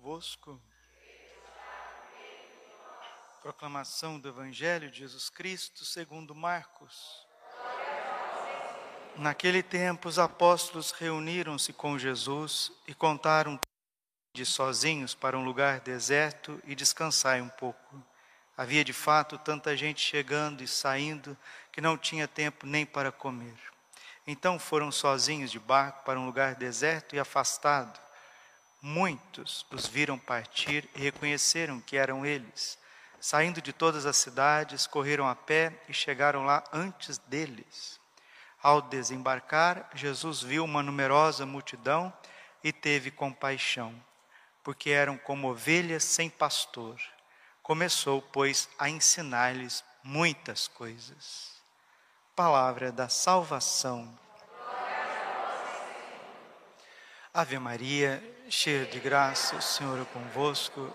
convosco. Proclamação do Evangelho de Jesus Cristo segundo Marcos. Naquele tempo, os apóstolos reuniram-se com Jesus e contaram de sozinhos para um lugar deserto e descansai um pouco. Havia de fato tanta gente chegando e saindo que não tinha tempo nem para comer. Então foram sozinhos de barco para um lugar deserto e afastado. Muitos os viram partir e reconheceram que eram eles. Saindo de todas as cidades, correram a pé e chegaram lá antes deles. Ao desembarcar, Jesus viu uma numerosa multidão e teve compaixão, porque eram como ovelhas sem pastor. Começou, pois, a ensinar-lhes muitas coisas. Palavra da salvação. Ave Maria, cheia de graça, o Senhor é convosco.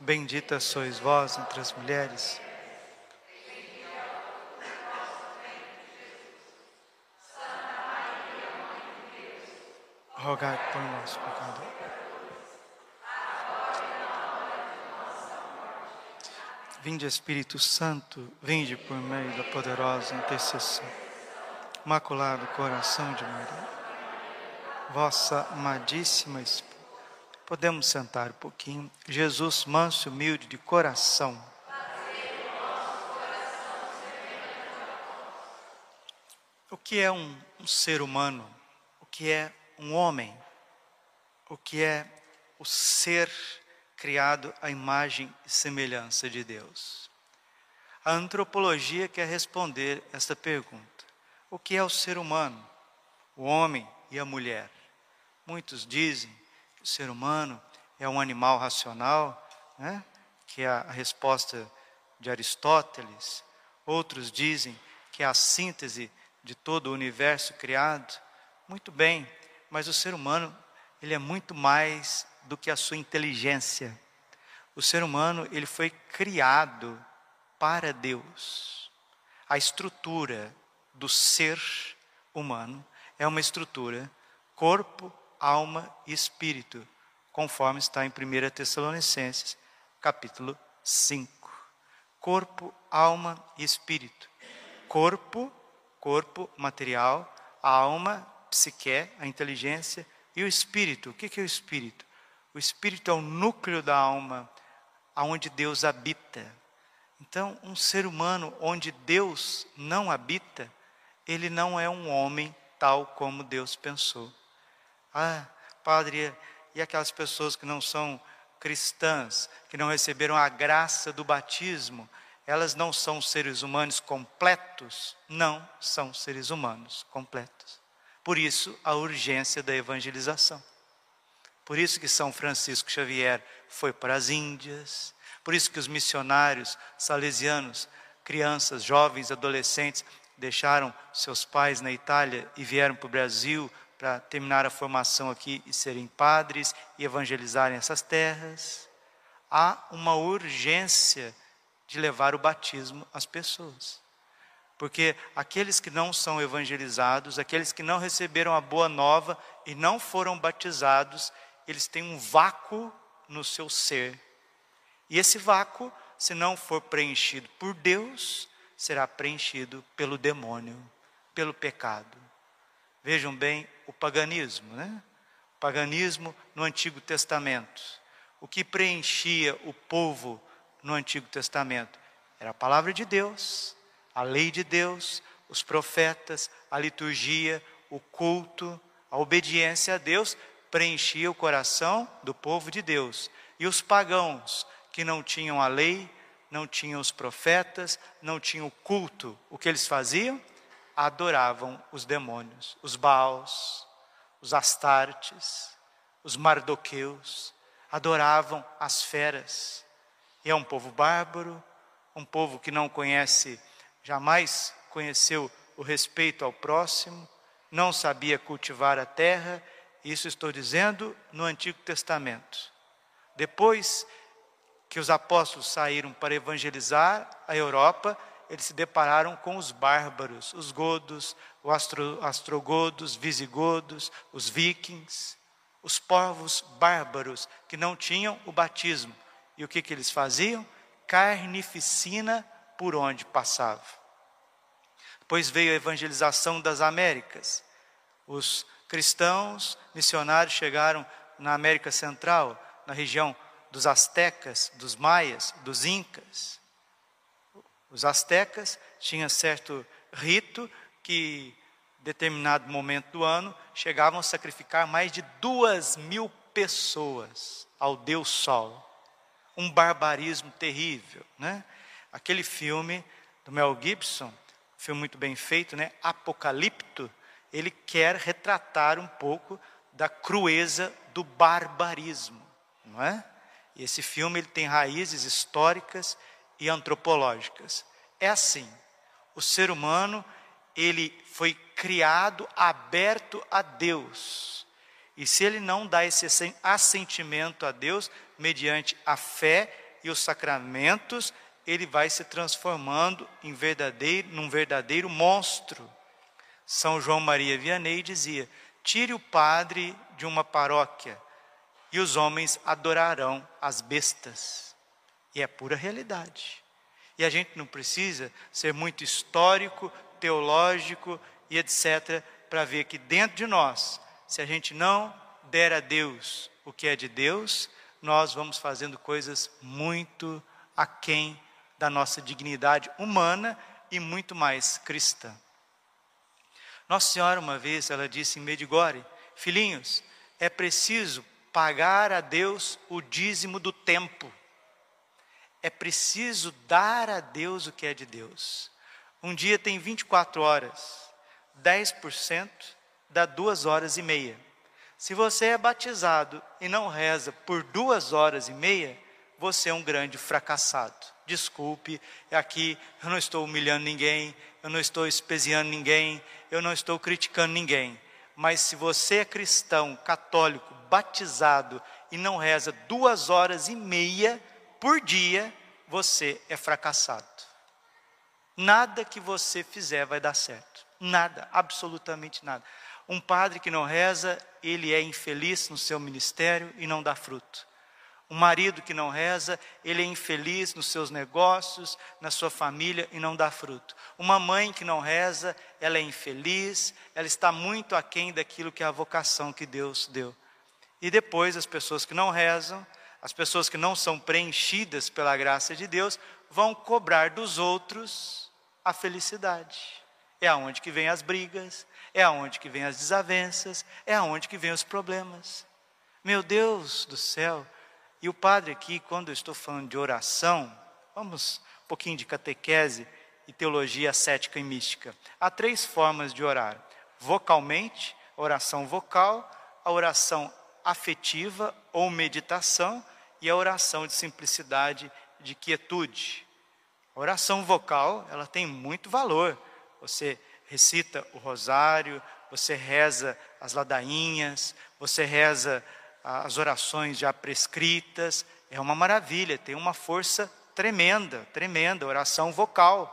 Bendita sois vós entre as mulheres. Rogai por nós, pecadores. Vinde Espírito Santo, vinde por meio da poderosa intercessão. Maculado coração de Maria, vossa amadíssima esposa Podemos sentar um pouquinho. Jesus, manso e humilde de coração. O que é um, um ser humano? O que é um homem? O que é o ser criado à imagem e semelhança de Deus? A antropologia quer responder esta pergunta. O que é o ser humano? O homem e a mulher? Muitos dizem o ser humano é um animal racional, né? que é a resposta de Aristóteles. Outros dizem que é a síntese de todo o universo criado. Muito bem, mas o ser humano ele é muito mais do que a sua inteligência. O ser humano ele foi criado para Deus. A estrutura do ser humano é uma estrutura corpo, alma e espírito, conforme está em 1 Tessalonicenses, capítulo 5. Corpo, alma e espírito. Corpo, corpo material, alma, psique, a inteligência, e o espírito. O que é o espírito? O espírito é o núcleo da alma, aonde Deus habita. Então, um ser humano onde Deus não habita, ele não é um homem tal como Deus pensou. Ah, padre, e aquelas pessoas que não são cristãs, que não receberam a graça do batismo, elas não são seres humanos completos? Não são seres humanos completos. Por isso, a urgência da evangelização. Por isso que São Francisco Xavier foi para as Índias, por isso que os missionários salesianos, crianças, jovens, adolescentes, deixaram seus pais na Itália e vieram para o Brasil para terminar a formação aqui e serem padres e evangelizarem essas terras. Há uma urgência de levar o batismo às pessoas. Porque aqueles que não são evangelizados, aqueles que não receberam a boa nova e não foram batizados, eles têm um vácuo no seu ser. E esse vácuo, se não for preenchido por Deus, será preenchido pelo demônio, pelo pecado. Vejam bem o paganismo, né? O paganismo no Antigo Testamento. O que preenchia o povo no Antigo Testamento era a palavra de Deus, a lei de Deus, os profetas, a liturgia, o culto, a obediência a Deus preenchia o coração do povo de Deus. E os pagãos que não tinham a lei, não tinham os profetas, não tinham o culto, o que eles faziam? adoravam os demônios, os Baals, os Astartes, os Mardoqueus, adoravam as feras. E é um povo bárbaro, um povo que não conhece, jamais conheceu o respeito ao próximo, não sabia cultivar a terra, isso estou dizendo no Antigo Testamento. Depois que os apóstolos saíram para evangelizar a Europa, eles se depararam com os bárbaros, os godos, os astro, astrogodos, visigodos, os vikings, os povos bárbaros que não tinham o batismo. E o que, que eles faziam? Carnificina por onde passava. Depois veio a evangelização das Américas. Os cristãos missionários chegaram na América Central, na região dos astecas, dos maias, dos incas. Os astecas tinham certo rito que determinado momento do ano, chegavam a sacrificar mais de duas mil pessoas ao Deus Sol. Um barbarismo terrível, né? Aquele filme do Mel Gibson, filme muito bem feito, né? Apocalipto, ele quer retratar um pouco da crueza do barbarismo, não é? E esse filme ele tem raízes históricas e antropológicas. É assim, o ser humano ele foi criado aberto a Deus. E se ele não dá esse assentimento a Deus, mediante a fé e os sacramentos, ele vai se transformando em verdadeiro, num verdadeiro monstro. São João Maria Vianney dizia: tire o padre de uma paróquia e os homens adorarão as bestas. E é pura realidade. E a gente não precisa ser muito histórico teológico e etc., para ver que dentro de nós, se a gente não der a Deus o que é de Deus, nós vamos fazendo coisas muito aquém da nossa dignidade humana e muito mais cristã. Nossa Senhora, uma vez, ela disse em Medigore: Filhinhos, é preciso pagar a Deus o dízimo do tempo. É preciso dar a Deus o que é de Deus. Um dia tem 24 horas, 10% dá duas horas e meia. Se você é batizado e não reza por duas horas e meia, você é um grande fracassado. Desculpe, aqui eu não estou humilhando ninguém, eu não estou espesiando ninguém, eu não estou criticando ninguém. Mas se você é cristão, católico, batizado e não reza duas horas e meia por dia, você é fracassado. Nada que você fizer vai dar certo. Nada, absolutamente nada. Um padre que não reza, ele é infeliz no seu ministério e não dá fruto. Um marido que não reza, ele é infeliz nos seus negócios, na sua família e não dá fruto. Uma mãe que não reza, ela é infeliz, ela está muito aquém daquilo que é a vocação que Deus deu. E depois as pessoas que não rezam, as pessoas que não são preenchidas pela graça de Deus, vão cobrar dos outros a felicidade. É aonde que vem as brigas, é aonde que vem as desavenças, é aonde que vem os problemas. Meu Deus do céu. E o padre aqui, quando eu estou falando de oração, vamos um pouquinho de catequese e teologia cética e mística. Há três formas de orar: vocalmente, oração vocal, a oração afetiva ou meditação e a oração de simplicidade, de quietude. A oração vocal, ela tem muito valor. Você recita o rosário, você reza as ladainhas, você reza as orações já prescritas, é uma maravilha, tem uma força tremenda, tremenda, oração vocal,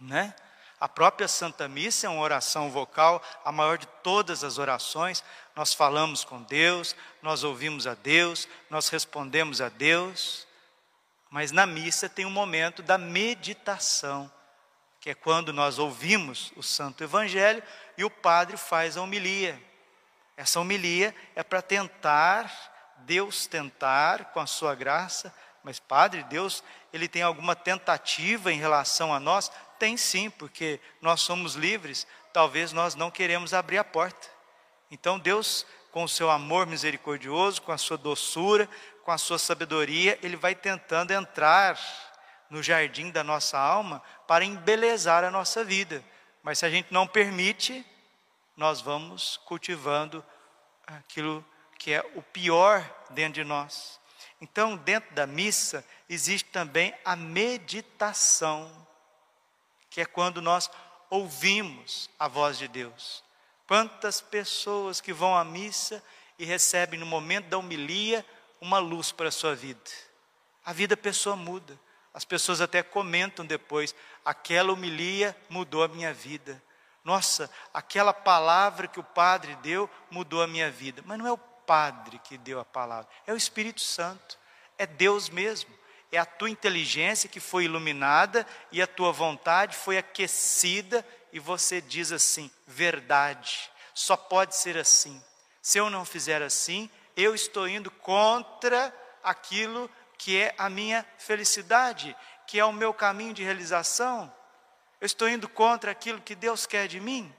né? A própria Santa Missa é uma oração vocal, a maior de todas as orações. Nós falamos com Deus, nós ouvimos a Deus, nós respondemos a Deus. Mas na missa tem um momento da meditação, que é quando nós ouvimos o Santo Evangelho e o padre faz a homilia. Essa homilia é para tentar, Deus tentar, com a sua graça, mas Padre, Deus, ele tem alguma tentativa em relação a nós? Tem sim, porque nós somos livres, talvez nós não queremos abrir a porta. Então Deus, com o seu amor misericordioso, com a sua doçura, com a sua sabedoria, ele vai tentando entrar no jardim da nossa alma para embelezar a nossa vida. Mas se a gente não permite, nós vamos cultivando aquilo que é o pior dentro de nós. Então, dentro da missa, existe também a meditação, que é quando nós ouvimos a voz de Deus. Quantas pessoas que vão à missa e recebem no momento da homilia uma luz para a sua vida. A vida da pessoa muda. As pessoas até comentam depois: aquela homilia mudou a minha vida. Nossa, aquela palavra que o Padre deu mudou a minha vida. Mas não é o Padre que deu a palavra, é o Espírito Santo, é Deus mesmo. É a tua inteligência que foi iluminada e a tua vontade foi aquecida e você diz assim: verdade, só pode ser assim. Se eu não fizer assim, eu estou indo contra aquilo que é a minha felicidade, que é o meu caminho de realização. Eu estou indo contra aquilo que Deus quer de mim.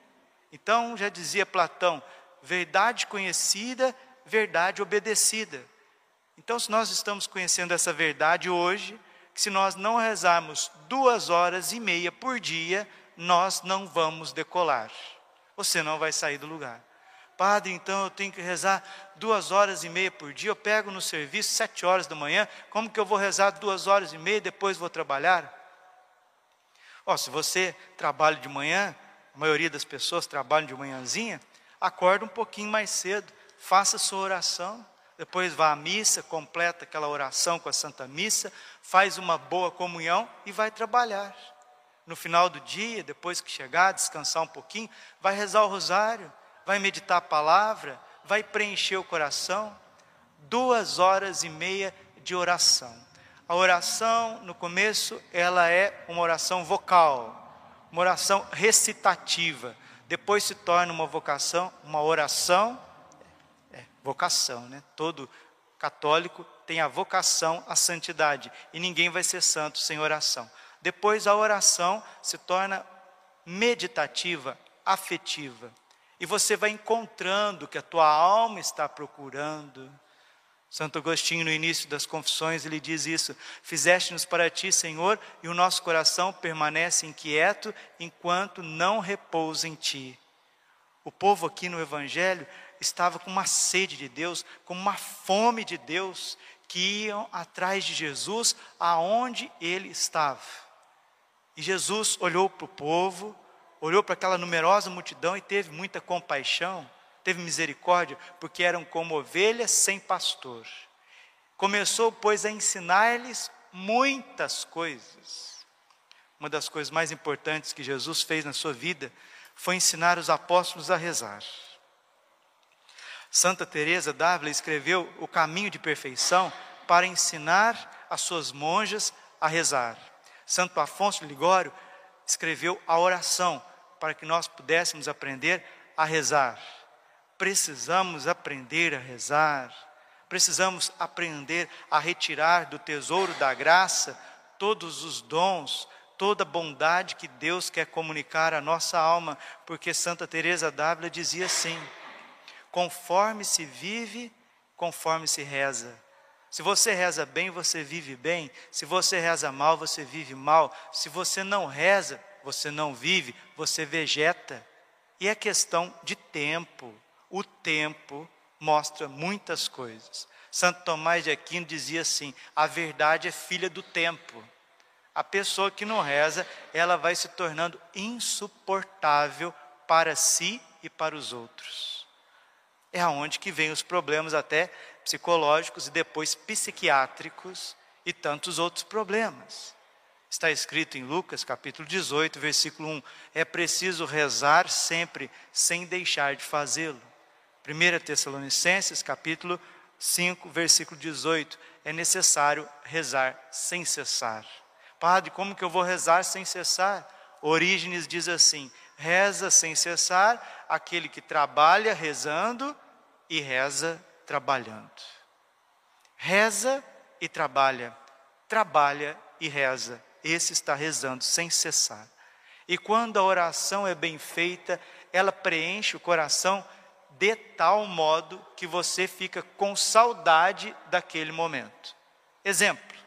Então, já dizia Platão: verdade conhecida, verdade obedecida. Então, se nós estamos conhecendo essa verdade hoje, se nós não rezarmos duas horas e meia por dia, nós não vamos decolar. Você não vai sair do lugar. Padre, então eu tenho que rezar duas horas e meia por dia. Eu pego no serviço sete horas da manhã. Como que eu vou rezar duas horas e meia e depois vou trabalhar? Ó, se você trabalha de manhã, a maioria das pessoas trabalham de manhãzinha, acorda um pouquinho mais cedo, faça sua oração, depois vá à missa, completa aquela oração com a Santa Missa, faz uma boa comunhão e vai trabalhar. No final do dia, depois que chegar, descansar um pouquinho, vai rezar o rosário, vai meditar a palavra, vai preencher o coração. Duas horas e meia de oração. A oração, no começo, ela é uma oração vocal, uma oração recitativa. Depois se torna uma vocação, uma oração, é, vocação, né? Todo católico tem a vocação à santidade e ninguém vai ser santo sem oração. Depois a oração se torna meditativa, afetiva. E você vai encontrando o que a tua alma está procurando. Santo Agostinho, no início das confissões, ele diz isso: Fizeste-nos para ti, Senhor, e o nosso coração permanece inquieto enquanto não repousa em ti. O povo aqui no Evangelho estava com uma sede de Deus, com uma fome de Deus, que iam atrás de Jesus aonde ele estava. E Jesus olhou para o povo, olhou para aquela numerosa multidão e teve muita compaixão, teve misericórdia, porque eram como ovelhas sem pastor. Começou, pois, a ensinar-lhes muitas coisas. Uma das coisas mais importantes que Jesus fez na sua vida foi ensinar os apóstolos a rezar. Santa Teresa d'Ávila escreveu O Caminho de Perfeição para ensinar as suas monjas a rezar. Santo Afonso Ligório escreveu a oração para que nós pudéssemos aprender a rezar. Precisamos aprender a rezar. Precisamos aprender a retirar do tesouro da graça todos os dons, toda a bondade que Deus quer comunicar à nossa alma, porque Santa Teresa d'Ávila dizia assim: conforme se vive, conforme se reza. Se você reza bem, você vive bem. Se você reza mal, você vive mal. Se você não reza, você não vive, você vegeta. E é questão de tempo. O tempo mostra muitas coisas. Santo Tomás de Aquino dizia assim: a verdade é filha do tempo. A pessoa que não reza, ela vai se tornando insuportável para si e para os outros. É aonde que vem os problemas até psicológicos e depois psiquiátricos e tantos outros problemas. Está escrito em Lucas capítulo 18, versículo 1: é preciso rezar sempre sem deixar de fazê-lo. 1 Tessalonicenses capítulo 5, versículo 18: é necessário rezar sem cessar. Padre, como que eu vou rezar sem cessar? Orígenes diz assim: reza sem cessar aquele que trabalha rezando e reza trabalhando. Reza e trabalha, trabalha e reza. Esse está rezando sem cessar. E quando a oração é bem feita, ela preenche o coração de tal modo que você fica com saudade daquele momento. Exemplo: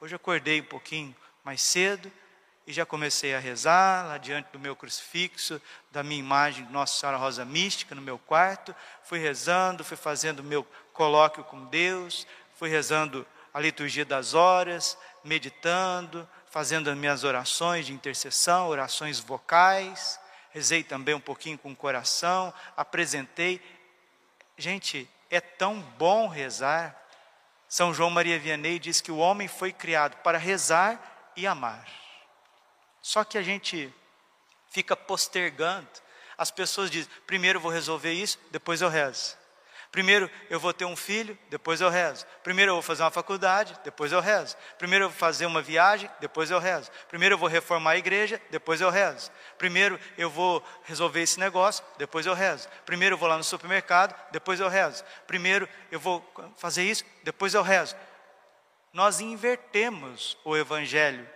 hoje acordei um pouquinho mais cedo e já comecei a rezar lá diante do meu crucifixo, da minha imagem de Nossa Senhora Rosa Mística no meu quarto. Fui rezando, fui fazendo meu colóquio com Deus, fui rezando a liturgia das horas, meditando, fazendo as minhas orações de intercessão, orações vocais. Rezei também um pouquinho com o coração, apresentei. Gente, é tão bom rezar. São João Maria Vianney diz que o homem foi criado para rezar e amar. Só que a gente fica postergando. As pessoas dizem: primeiro vou resolver isso, depois eu rezo. Primeiro eu vou ter um filho, depois eu rezo. Primeiro eu vou fazer uma faculdade, depois eu rezo. Primeiro eu vou fazer uma viagem, depois eu rezo. Primeiro eu vou reformar a igreja, depois eu rezo. Primeiro eu vou resolver esse negócio, depois eu rezo. Primeiro eu vou lá no supermercado, depois eu rezo. Primeiro eu vou fazer isso, depois eu rezo. Nós invertemos o evangelho.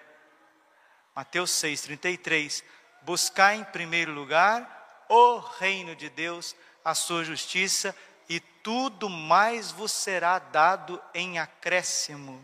Mateus 6:33 Buscar em primeiro lugar o reino de Deus, a sua justiça e tudo mais vos será dado em acréscimo.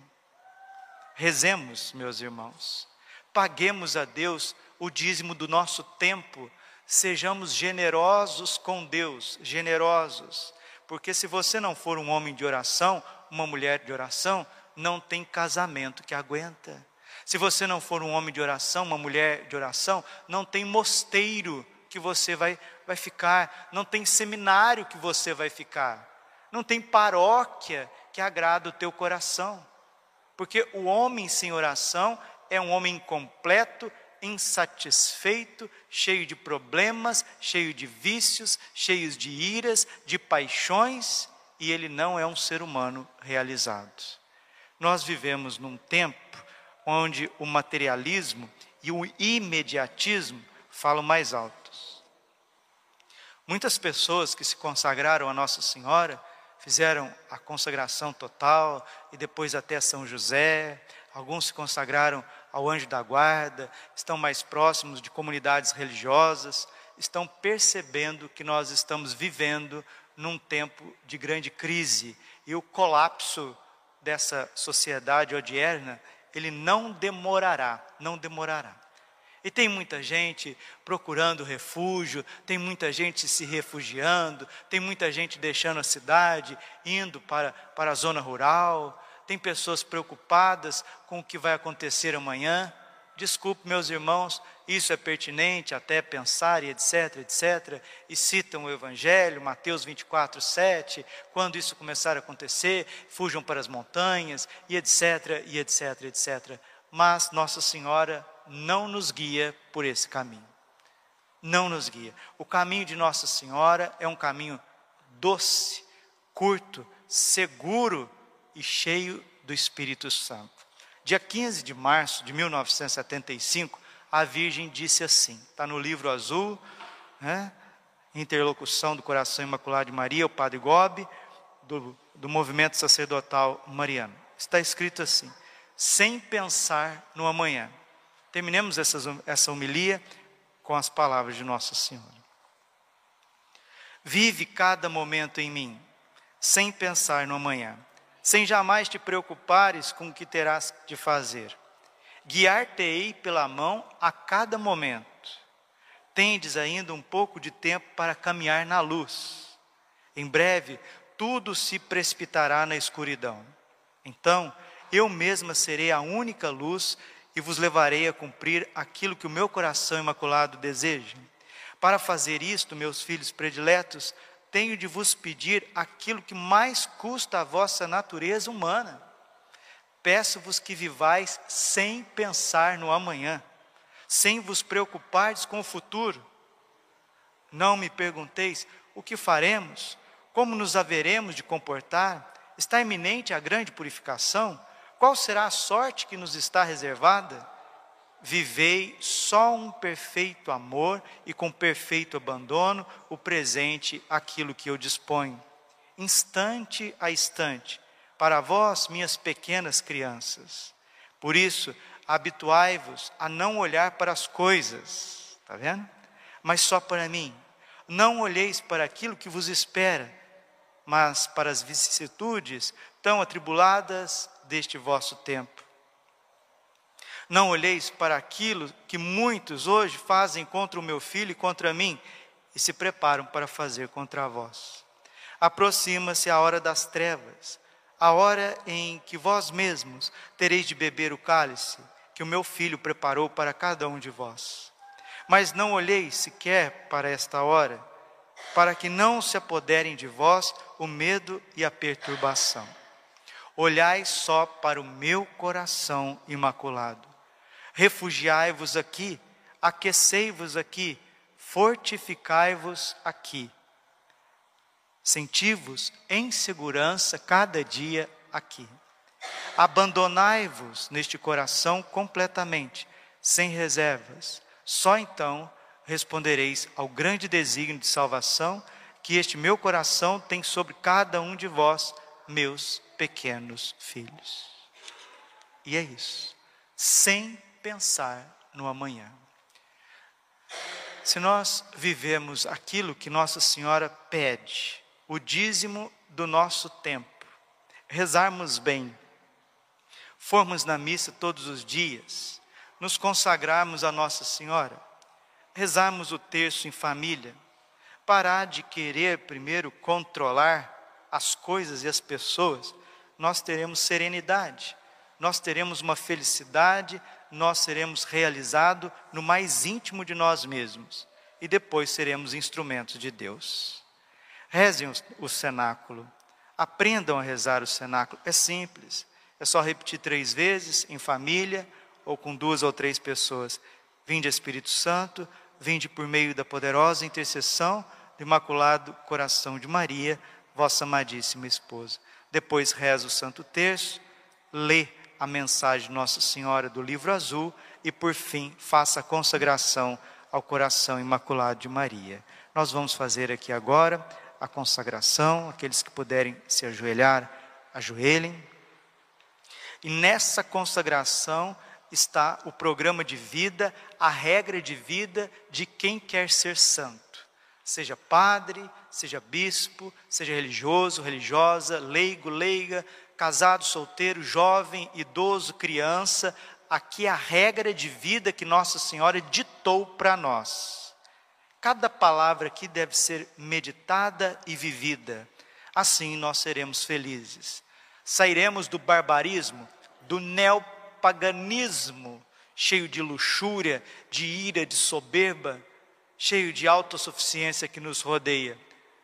Rezemos, meus irmãos, paguemos a Deus o dízimo do nosso tempo, sejamos generosos com Deus, generosos, porque se você não for um homem de oração, uma mulher de oração, não tem casamento que aguenta. Se você não for um homem de oração, uma mulher de oração, não tem mosteiro que você vai, vai ficar, não tem seminário que você vai ficar, não tem paróquia que agrada o teu coração. Porque o homem sem oração é um homem incompleto, insatisfeito, cheio de problemas, cheio de vícios, cheio de iras, de paixões, e ele não é um ser humano realizado. Nós vivemos num tempo onde o materialismo e o imediatismo falam mais alto. Muitas pessoas que se consagraram a Nossa Senhora fizeram a consagração total e depois até São José. Alguns se consagraram ao anjo da guarda, estão mais próximos de comunidades religiosas, estão percebendo que nós estamos vivendo num tempo de grande crise e o colapso dessa sociedade odierna, ele não demorará, não demorará. E tem muita gente procurando refúgio, tem muita gente se refugiando, tem muita gente deixando a cidade, indo para, para a zona rural, tem pessoas preocupadas com o que vai acontecer amanhã. Desculpe, meus irmãos, isso é pertinente até pensar e etc, etc. E citam o Evangelho, Mateus 24, 7. Quando isso começar a acontecer, fujam para as montanhas e etc, e etc, etc. Mas Nossa Senhora não nos guia por esse caminho. Não nos guia. O caminho de Nossa Senhora é um caminho doce, curto, seguro e cheio do Espírito Santo. Dia 15 de março de 1975, a Virgem disse assim: está no livro azul, né? Interlocução do Coração Imaculado de Maria, o Padre Gobi, do, do movimento sacerdotal mariano. Está escrito assim: sem pensar no amanhã. Terminemos essa, homilia com as palavras de Nossa Senhora. Vive cada momento em mim, sem pensar no amanhã, sem jamais te preocupares com o que terás de fazer. Guiar-te-ei pela mão a cada momento. Tendes ainda um pouco de tempo para caminhar na luz. Em breve, tudo se precipitará na escuridão. Então, eu mesma serei a única luz e vos levarei a cumprir aquilo que o meu coração imaculado deseja. Para fazer isto, meus filhos prediletos, tenho de vos pedir aquilo que mais custa a vossa natureza humana. Peço-vos que vivais sem pensar no amanhã, sem vos preocupardes com o futuro. Não me pergunteis o que faremos, como nos haveremos de comportar, está iminente a grande purificação qual será a sorte que nos está reservada? Vivei só um perfeito amor e com perfeito abandono o presente, aquilo que eu disponho, instante a instante, para vós, minhas pequenas crianças. Por isso, habituai-vos a não olhar para as coisas, está vendo? Mas só para mim. Não olheis para aquilo que vos espera, mas para as vicissitudes tão atribuladas deste vosso tempo. Não olheis para aquilo que muitos hoje fazem contra o meu filho e contra mim e se preparam para fazer contra vós. Aproxima-se a hora das trevas, a hora em que vós mesmos tereis de beber o cálice que o meu filho preparou para cada um de vós. Mas não olheis sequer para esta hora, para que não se apoderem de vós o medo e a perturbação olhai só para o meu coração imaculado. Refugiai-vos aqui, aquecei-vos aqui, fortificai-vos aqui. Senti-vos em segurança cada dia aqui. Abandonai-vos neste coração completamente, sem reservas. Só então respondereis ao grande desígnio de salvação que este meu coração tem sobre cada um de vós, meus pequenos filhos. E é isso, sem pensar no amanhã. Se nós vivemos aquilo que Nossa Senhora pede, o dízimo do nosso tempo, rezarmos bem, formos na missa todos os dias, nos consagrarmos a Nossa Senhora, rezarmos o terço em família, parar de querer primeiro controlar as coisas e as pessoas, nós teremos serenidade, nós teremos uma felicidade, nós seremos realizados no mais íntimo de nós mesmos e depois seremos instrumentos de Deus. Rezem o cenáculo, aprendam a rezar o cenáculo, é simples, é só repetir três vezes em família ou com duas ou três pessoas. Vinde Espírito Santo, vinde por meio da poderosa intercessão do Imaculado Coração de Maria, vossa amadíssima esposa. Depois reza o Santo Terço, lê a mensagem Nossa Senhora do livro azul e, por fim, faça a consagração ao coração imaculado de Maria. Nós vamos fazer aqui agora a consagração, aqueles que puderem se ajoelhar, ajoelhem. E nessa consagração está o programa de vida, a regra de vida de quem quer ser santo. Seja padre, seja bispo, seja religioso, religiosa, leigo, leiga, casado, solteiro, jovem, idoso, criança, aqui é a regra de vida que Nossa Senhora ditou para nós. Cada palavra aqui deve ser meditada e vivida. Assim nós seremos felizes. Sairemos do barbarismo, do neopaganismo, cheio de luxúria, de ira, de soberba, cheio de autossuficiência que nos rodeia.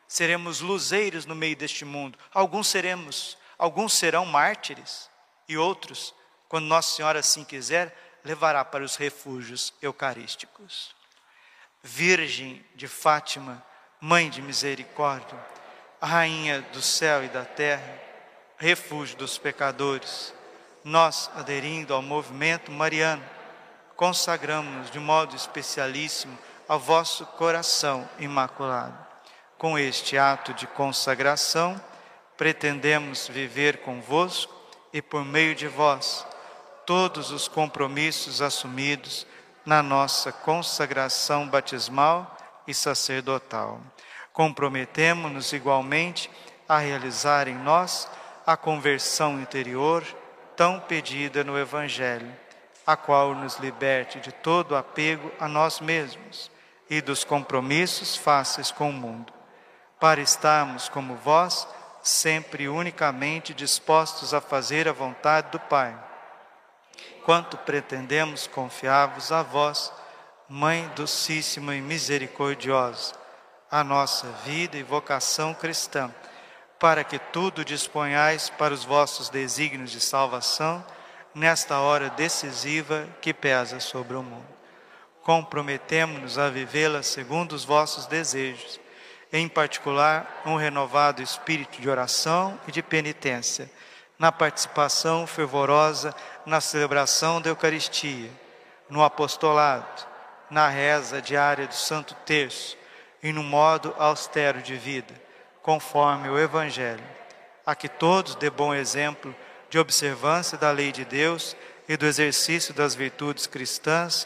Seremos luzeiros no meio deste mundo. Alguns seremos Alguns serão mártires e outros, quando Nossa Senhora assim quiser, levará para os refúgios eucarísticos. Virgem de Fátima, Mãe de misericórdia, Rainha do céu e da terra, refúgio dos pecadores, nós, aderindo ao movimento mariano, consagramos-nos de modo especialíssimo ao vosso coração imaculado. Com este ato de consagração, pretendemos viver convosco e por meio de vós todos os compromissos assumidos na nossa consagração batismal e sacerdotal. Comprometemos-nos igualmente a realizar em nós a conversão interior tão pedida no Evangelho, a qual nos liberte de todo apego a nós mesmos e dos compromissos fáceis com o mundo, para estarmos como vós sempre unicamente dispostos a fazer a vontade do Pai. Quanto pretendemos confiar-vos a vós, Mãe docíssima e misericordiosa, a nossa vida e vocação cristã, para que tudo disponhais para os vossos desígnios de salvação nesta hora decisiva que pesa sobre o mundo. Comprometemo-nos a vivê-la segundo os vossos desejos em particular, um renovado espírito de oração e de penitência, na participação fervorosa na celebração da Eucaristia, no apostolado, na reza diária do Santo Terço e no modo austero de vida, conforme o Evangelho, a que todos dê bom exemplo de observância da lei de Deus e do exercício das virtudes cristãs,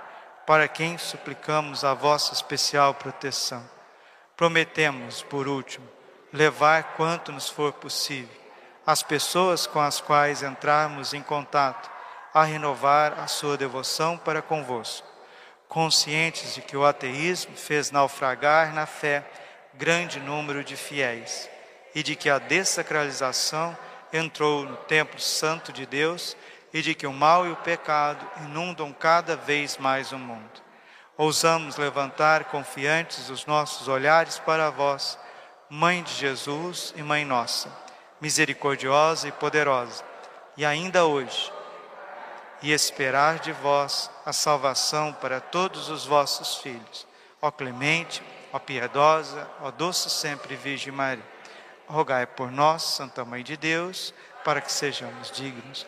para quem suplicamos a vossa especial proteção Prometemos, por último, levar quanto nos for possível as pessoas com as quais entrarmos em contato a renovar a sua devoção para convosco. conscientes de que o ateísmo fez naufragar na fé grande número de fiéis e de que a dessacralização entrou no templo santo de Deus e de que o mal e o pecado inundam cada vez mais o mundo. Ousamos levantar confiantes os nossos olhares para vós, Mãe de Jesus e Mãe nossa, misericordiosa e poderosa, e ainda hoje, e esperar de vós a salvação para todos os vossos filhos. Ó clemente, ó piedosa, ó doce sempre Virgem Maria, rogai por nós, Santa Mãe de Deus, para que sejamos dignos.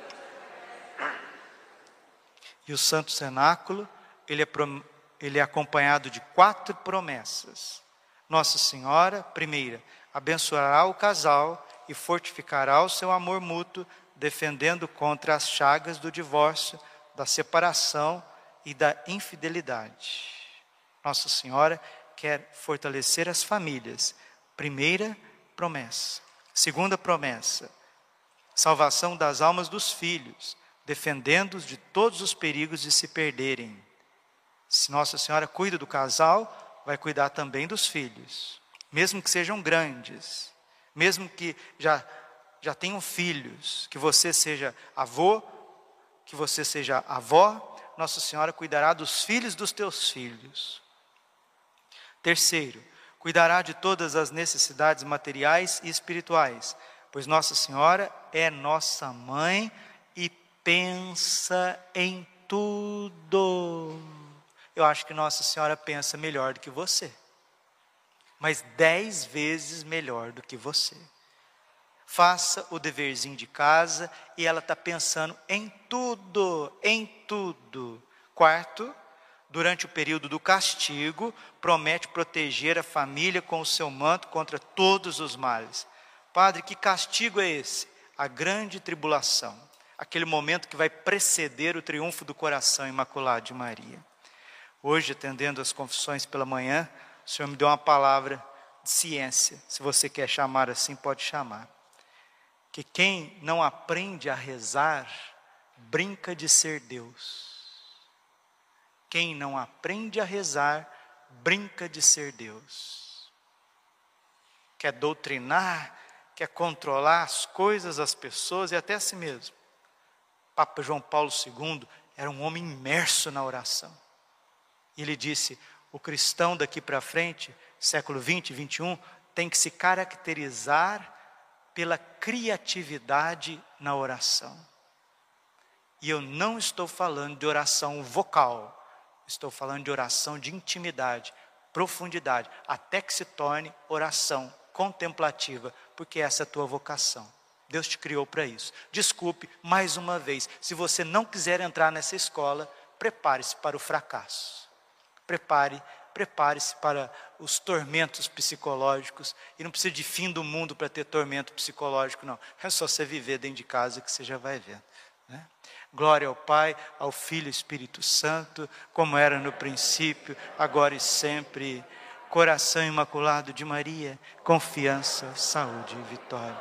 E o Santo Cenáculo, ele é, ele é acompanhado de quatro promessas. Nossa Senhora, primeira, abençoará o casal e fortificará o seu amor mútuo defendendo contra as chagas do divórcio, da separação e da infidelidade. Nossa Senhora quer fortalecer as famílias. Primeira promessa. Segunda promessa: salvação das almas dos filhos, defendendo-os de todos os perigos de se perderem. Se Nossa Senhora cuida do casal, vai cuidar também dos filhos, mesmo que sejam grandes, mesmo que já já tenham filhos, que você seja avô, que você seja avó, Nossa Senhora cuidará dos filhos dos teus filhos. Terceiro, cuidará de todas as necessidades materiais e espirituais, pois Nossa Senhora é nossa mãe pensa em tudo. Eu acho que Nossa Senhora pensa melhor do que você, mas dez vezes melhor do que você faça o deverzinho de casa e ela está pensando em tudo, em tudo. Quarto, durante o período do castigo, promete proteger a família com o seu manto contra todos os males. Padre, que castigo é esse? A grande tribulação, aquele momento que vai preceder o triunfo do coração imaculado de Maria. Hoje, atendendo as confissões pela manhã, o Senhor me deu uma palavra de ciência. Se você quer chamar assim, pode chamar que quem não aprende a rezar, brinca de ser Deus. Quem não aprende a rezar, brinca de ser Deus. Quer doutrinar, quer controlar as coisas, as pessoas e até a si mesmo. Papa João Paulo II era um homem imerso na oração. E ele disse: o cristão daqui para frente, século 20, 21, tem que se caracterizar pela criatividade na oração. E eu não estou falando de oração vocal, estou falando de oração de intimidade, profundidade, até que se torne oração contemplativa, porque essa é a tua vocação. Deus te criou para isso. Desculpe, mais uma vez, se você não quiser entrar nessa escola, prepare-se para o fracasso. Prepare prepare-se para os tormentos psicológicos. E não precisa de fim do mundo para ter tormento psicológico, não. É só você viver dentro de casa que você já vai ver. Né? Glória ao Pai, ao Filho e Espírito Santo, como era no princípio, agora e sempre. Coração imaculado de Maria, confiança, saúde e vitória.